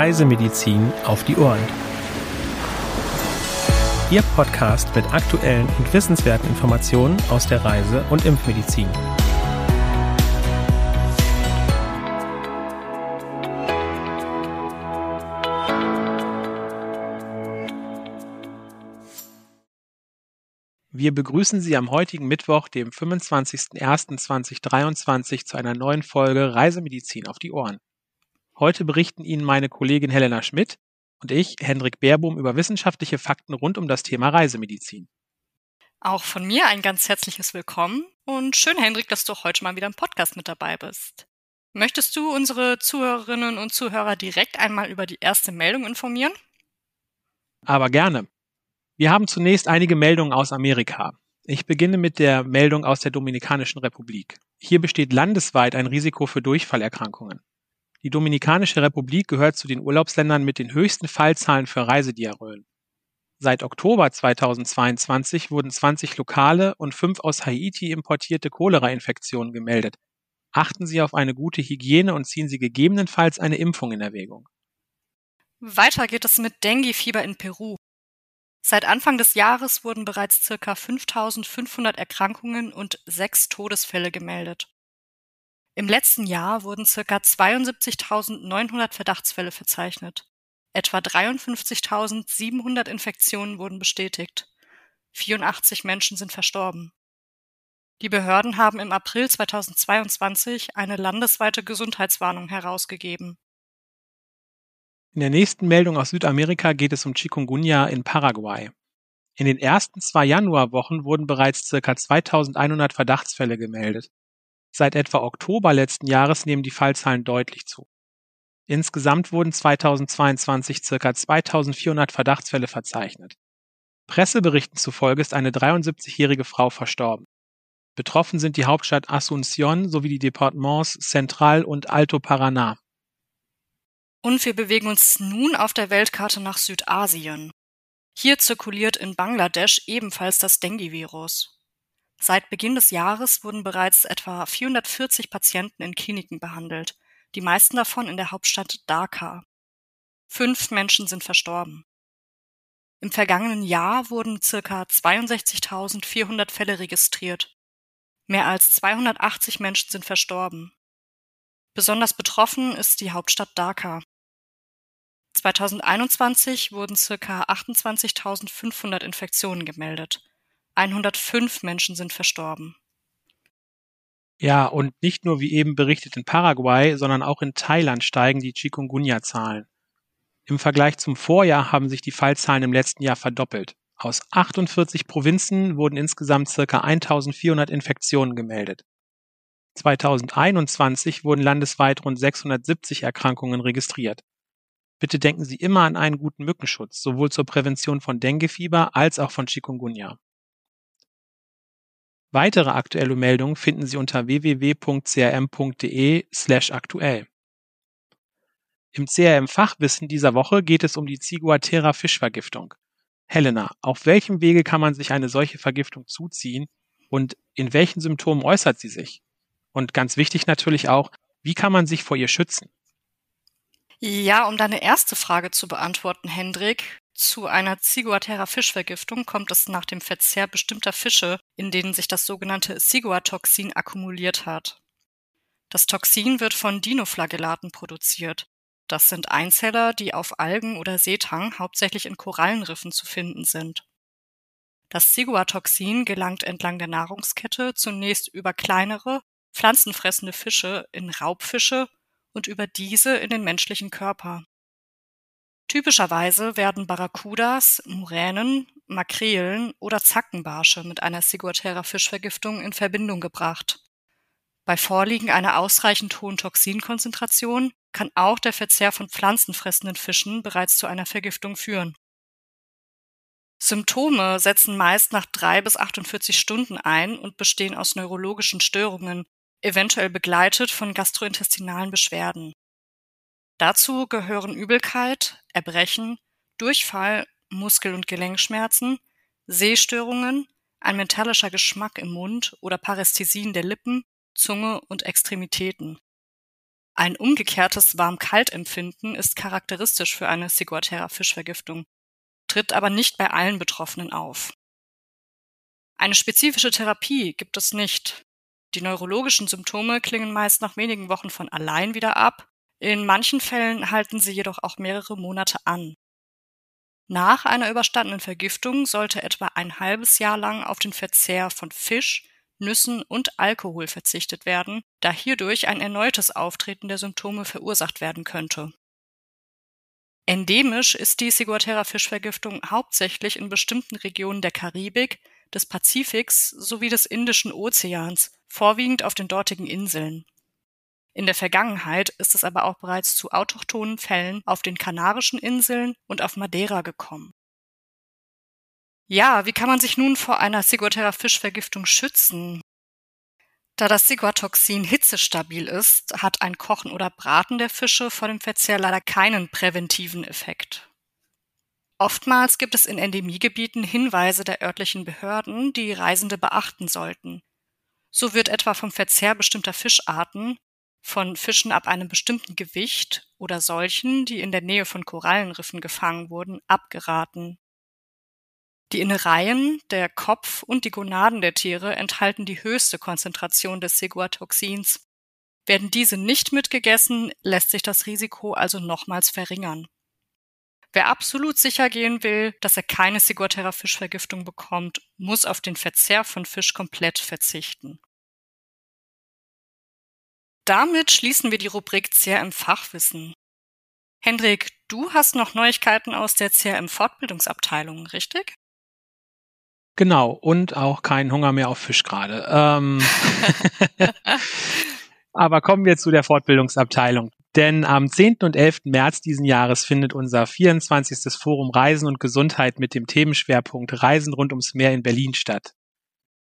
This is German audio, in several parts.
Reisemedizin auf die Ohren. Ihr Podcast mit aktuellen und wissenswerten Informationen aus der Reise- und Impfmedizin. Wir begrüßen Sie am heutigen Mittwoch, dem 25.01.2023, zu einer neuen Folge Reisemedizin auf die Ohren. Heute berichten Ihnen meine Kollegin Helena Schmidt und ich, Hendrik Baerbohm, über wissenschaftliche Fakten rund um das Thema Reisemedizin. Auch von mir ein ganz herzliches Willkommen und schön, Hendrik, dass du heute mal wieder im Podcast mit dabei bist. Möchtest du unsere Zuhörerinnen und Zuhörer direkt einmal über die erste Meldung informieren? Aber gerne. Wir haben zunächst einige Meldungen aus Amerika. Ich beginne mit der Meldung aus der Dominikanischen Republik. Hier besteht landesweit ein Risiko für Durchfallerkrankungen. Die Dominikanische Republik gehört zu den Urlaubsländern mit den höchsten Fallzahlen für Reisediarrhoen. Seit Oktober 2022 wurden 20 lokale und fünf aus Haiti importierte Cholera-Infektionen gemeldet. Achten Sie auf eine gute Hygiene und ziehen Sie gegebenenfalls eine Impfung in Erwägung. Weiter geht es mit Dengue-Fieber in Peru. Seit Anfang des Jahres wurden bereits circa 5500 Erkrankungen und sechs Todesfälle gemeldet. Im letzten Jahr wurden circa 72.900 Verdachtsfälle verzeichnet. Etwa 53.700 Infektionen wurden bestätigt. 84 Menschen sind verstorben. Die Behörden haben im April 2022 eine landesweite Gesundheitswarnung herausgegeben. In der nächsten Meldung aus Südamerika geht es um Chikungunya in Paraguay. In den ersten zwei Januarwochen wurden bereits ca. 2100 Verdachtsfälle gemeldet. Seit etwa Oktober letzten Jahres nehmen die Fallzahlen deutlich zu. Insgesamt wurden 2022 ca. 2400 Verdachtsfälle verzeichnet. Presseberichten zufolge ist eine 73-jährige Frau verstorben. Betroffen sind die Hauptstadt Asunción sowie die Departements Central und Alto Paraná. Und wir bewegen uns nun auf der Weltkarte nach Südasien. Hier zirkuliert in Bangladesch ebenfalls das Dengue-Virus. Seit Beginn des Jahres wurden bereits etwa 440 Patienten in Kliniken behandelt, die meisten davon in der Hauptstadt Dhaka. Fünf Menschen sind verstorben. Im vergangenen Jahr wurden circa 62.400 Fälle registriert. Mehr als 280 Menschen sind verstorben. Besonders betroffen ist die Hauptstadt Dhaka. 2021 wurden circa 28.500 Infektionen gemeldet. 105 Menschen sind verstorben. Ja, und nicht nur wie eben berichtet in Paraguay, sondern auch in Thailand steigen die Chikungunya-Zahlen. Im Vergleich zum Vorjahr haben sich die Fallzahlen im letzten Jahr verdoppelt. Aus 48 Provinzen wurden insgesamt ca. 1400 Infektionen gemeldet. 2021 wurden landesweit rund 670 Erkrankungen registriert. Bitte denken Sie immer an einen guten Mückenschutz, sowohl zur Prävention von Denguefieber als auch von Chikungunya. Weitere aktuelle Meldungen finden Sie unter www.crm.de/aktuell. Im CRM-Fachwissen dieser Woche geht es um die Ciguatera-Fischvergiftung. Helena, auf welchem Wege kann man sich eine solche Vergiftung zuziehen und in welchen Symptomen äußert sie sich? Und ganz wichtig natürlich auch, wie kann man sich vor ihr schützen? Ja, um deine erste Frage zu beantworten, Hendrik, zu einer Ciguatera-Fischvergiftung kommt es nach dem Verzehr bestimmter Fische, in denen sich das sogenannte Ciguatoxin akkumuliert hat. Das Toxin wird von Dinoflagellaten produziert. Das sind Einzeller, die auf Algen oder Seetang hauptsächlich in Korallenriffen zu finden sind. Das Ciguatoxin gelangt entlang der Nahrungskette zunächst über kleinere, pflanzenfressende Fische in Raubfische und über diese in den menschlichen Körper. Typischerweise werden Barracudas, Muränen, Makrelen oder Zackenbarsche mit einer Ciguatera-Fischvergiftung in Verbindung gebracht. Bei Vorliegen einer ausreichend hohen Toxinkonzentration kann auch der Verzehr von pflanzenfressenden Fischen bereits zu einer Vergiftung führen. Symptome setzen meist nach drei bis 48 Stunden ein und bestehen aus neurologischen Störungen, eventuell begleitet von gastrointestinalen Beschwerden. Dazu gehören Übelkeit, Erbrechen, Durchfall, Muskel- und Gelenkschmerzen, Sehstörungen, ein metallischer Geschmack im Mund oder Parästhesien der Lippen, Zunge und Extremitäten. Ein umgekehrtes Warm-Kalt-Empfinden ist charakteristisch für eine Ciguatera-Fischvergiftung, tritt aber nicht bei allen Betroffenen auf. Eine spezifische Therapie gibt es nicht. Die neurologischen Symptome klingen meist nach wenigen Wochen von allein wieder ab, in manchen Fällen halten sie jedoch auch mehrere Monate an. Nach einer überstandenen Vergiftung sollte etwa ein halbes Jahr lang auf den Verzehr von Fisch, Nüssen und Alkohol verzichtet werden, da hierdurch ein erneutes Auftreten der Symptome verursacht werden könnte. Endemisch ist die Ciguatera-Fischvergiftung hauptsächlich in bestimmten Regionen der Karibik, des Pazifiks sowie des Indischen Ozeans, vorwiegend auf den dortigen Inseln. In der Vergangenheit ist es aber auch bereits zu autochthonen Fällen auf den Kanarischen Inseln und auf Madeira gekommen. Ja, wie kann man sich nun vor einer Ciguatera-Fischvergiftung schützen? Da das Ciguatoxin hitzestabil ist, hat ein Kochen oder Braten der Fische vor dem Verzehr leider keinen präventiven Effekt. Oftmals gibt es in Endemiegebieten Hinweise der örtlichen Behörden, die Reisende beachten sollten. So wird etwa vom Verzehr bestimmter Fischarten, von Fischen ab einem bestimmten Gewicht oder solchen, die in der Nähe von Korallenriffen gefangen wurden, abgeraten. Die Innereien, der Kopf und die Gonaden der Tiere enthalten die höchste Konzentration des Ciguatoxins. Werden diese nicht mitgegessen, lässt sich das Risiko also nochmals verringern. Wer absolut sicher gehen will, dass er keine Ciguatera-Fischvergiftung bekommt, muss auf den Verzehr von Fisch komplett verzichten. Damit schließen wir die Rubrik CRM Fachwissen. Hendrik, du hast noch Neuigkeiten aus der CRM Fortbildungsabteilung, richtig? Genau, und auch keinen Hunger mehr auf Fisch gerade. Ähm Aber kommen wir zu der Fortbildungsabteilung. Denn am 10. und 11. März diesen Jahres findet unser 24. Forum Reisen und Gesundheit mit dem Themenschwerpunkt Reisen rund ums Meer in Berlin statt.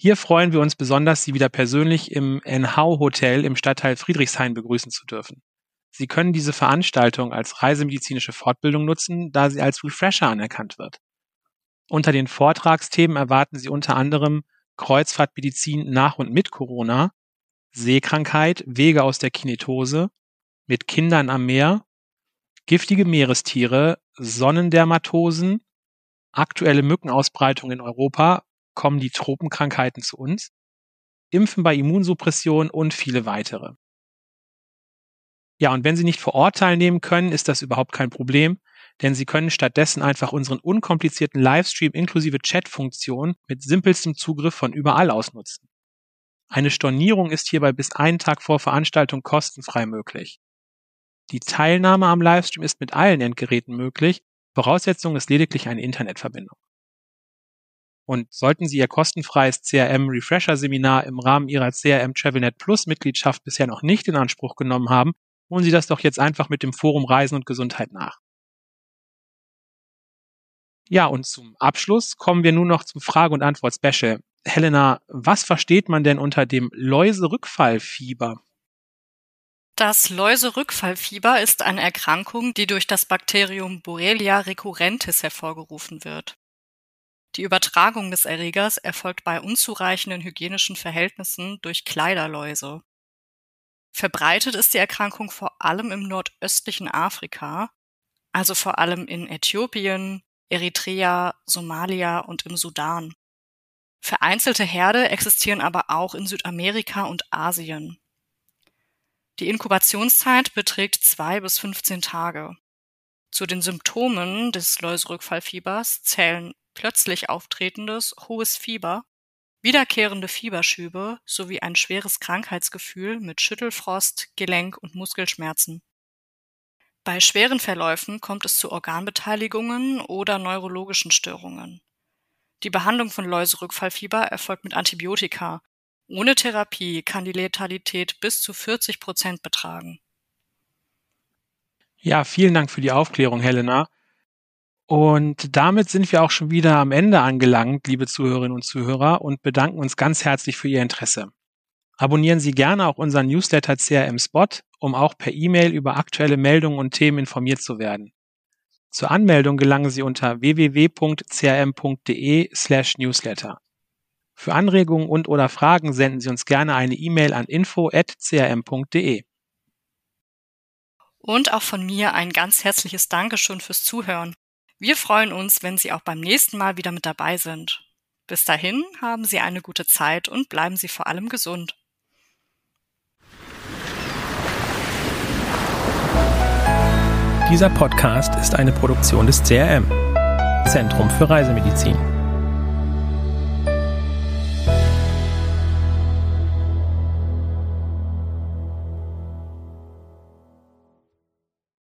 Hier freuen wir uns besonders, Sie wieder persönlich im NHAU Hotel im Stadtteil Friedrichshain begrüßen zu dürfen. Sie können diese Veranstaltung als reisemedizinische Fortbildung nutzen, da sie als Refresher anerkannt wird. Unter den Vortragsthemen erwarten Sie unter anderem Kreuzfahrtmedizin nach und mit Corona, Seekrankheit, Wege aus der Kinetose, mit Kindern am Meer, giftige Meerestiere, Sonnendermatosen, aktuelle Mückenausbreitung in Europa kommen die Tropenkrankheiten zu uns, Impfen bei Immunsuppression und viele weitere. Ja, und wenn Sie nicht vor Ort teilnehmen können, ist das überhaupt kein Problem, denn Sie können stattdessen einfach unseren unkomplizierten Livestream inklusive Chat-Funktion mit simpelstem Zugriff von überall aus nutzen. Eine Stornierung ist hierbei bis einen Tag vor Veranstaltung kostenfrei möglich. Die Teilnahme am Livestream ist mit allen Endgeräten möglich, Voraussetzung ist lediglich eine Internetverbindung. Und sollten Sie Ihr kostenfreies CRM Refresher Seminar im Rahmen Ihrer CRM TravelNet Plus Mitgliedschaft bisher noch nicht in Anspruch genommen haben, holen Sie das doch jetzt einfach mit dem Forum Reisen und Gesundheit nach. Ja, und zum Abschluss kommen wir nun noch zum Frage- und Antwort-Special. Helena, was versteht man denn unter dem Läuserückfallfieber? Das Läuserückfallfieber ist eine Erkrankung, die durch das Bakterium Borrelia recurrentis hervorgerufen wird. Die Übertragung des Erregers erfolgt bei unzureichenden hygienischen Verhältnissen durch Kleiderläuse. Verbreitet ist die Erkrankung vor allem im nordöstlichen Afrika, also vor allem in Äthiopien, Eritrea, Somalia und im Sudan. Vereinzelte Herde existieren aber auch in Südamerika und Asien. Die Inkubationszeit beträgt zwei bis 15 Tage. Zu den Symptomen des Läuserückfallfiebers zählen plötzlich auftretendes hohes Fieber, wiederkehrende Fieberschübe sowie ein schweres Krankheitsgefühl mit Schüttelfrost, Gelenk- und Muskelschmerzen. Bei schweren Verläufen kommt es zu Organbeteiligungen oder neurologischen Störungen. Die Behandlung von Läuserückfallfieber erfolgt mit Antibiotika. Ohne Therapie kann die Letalität bis zu 40 Prozent betragen. Ja, vielen Dank für die Aufklärung, Helena. Und damit sind wir auch schon wieder am Ende angelangt, liebe Zuhörerinnen und Zuhörer, und bedanken uns ganz herzlich für Ihr Interesse. Abonnieren Sie gerne auch unseren Newsletter CRM Spot, um auch per E-Mail über aktuelle Meldungen und Themen informiert zu werden. Zur Anmeldung gelangen Sie unter www.crm.de slash newsletter. Für Anregungen und oder Fragen senden Sie uns gerne eine E-Mail an info.crm.de. Und auch von mir ein ganz herzliches Dankeschön fürs Zuhören. Wir freuen uns, wenn Sie auch beim nächsten Mal wieder mit dabei sind. Bis dahin haben Sie eine gute Zeit und bleiben Sie vor allem gesund. Dieser Podcast ist eine Produktion des CRM, Zentrum für Reisemedizin.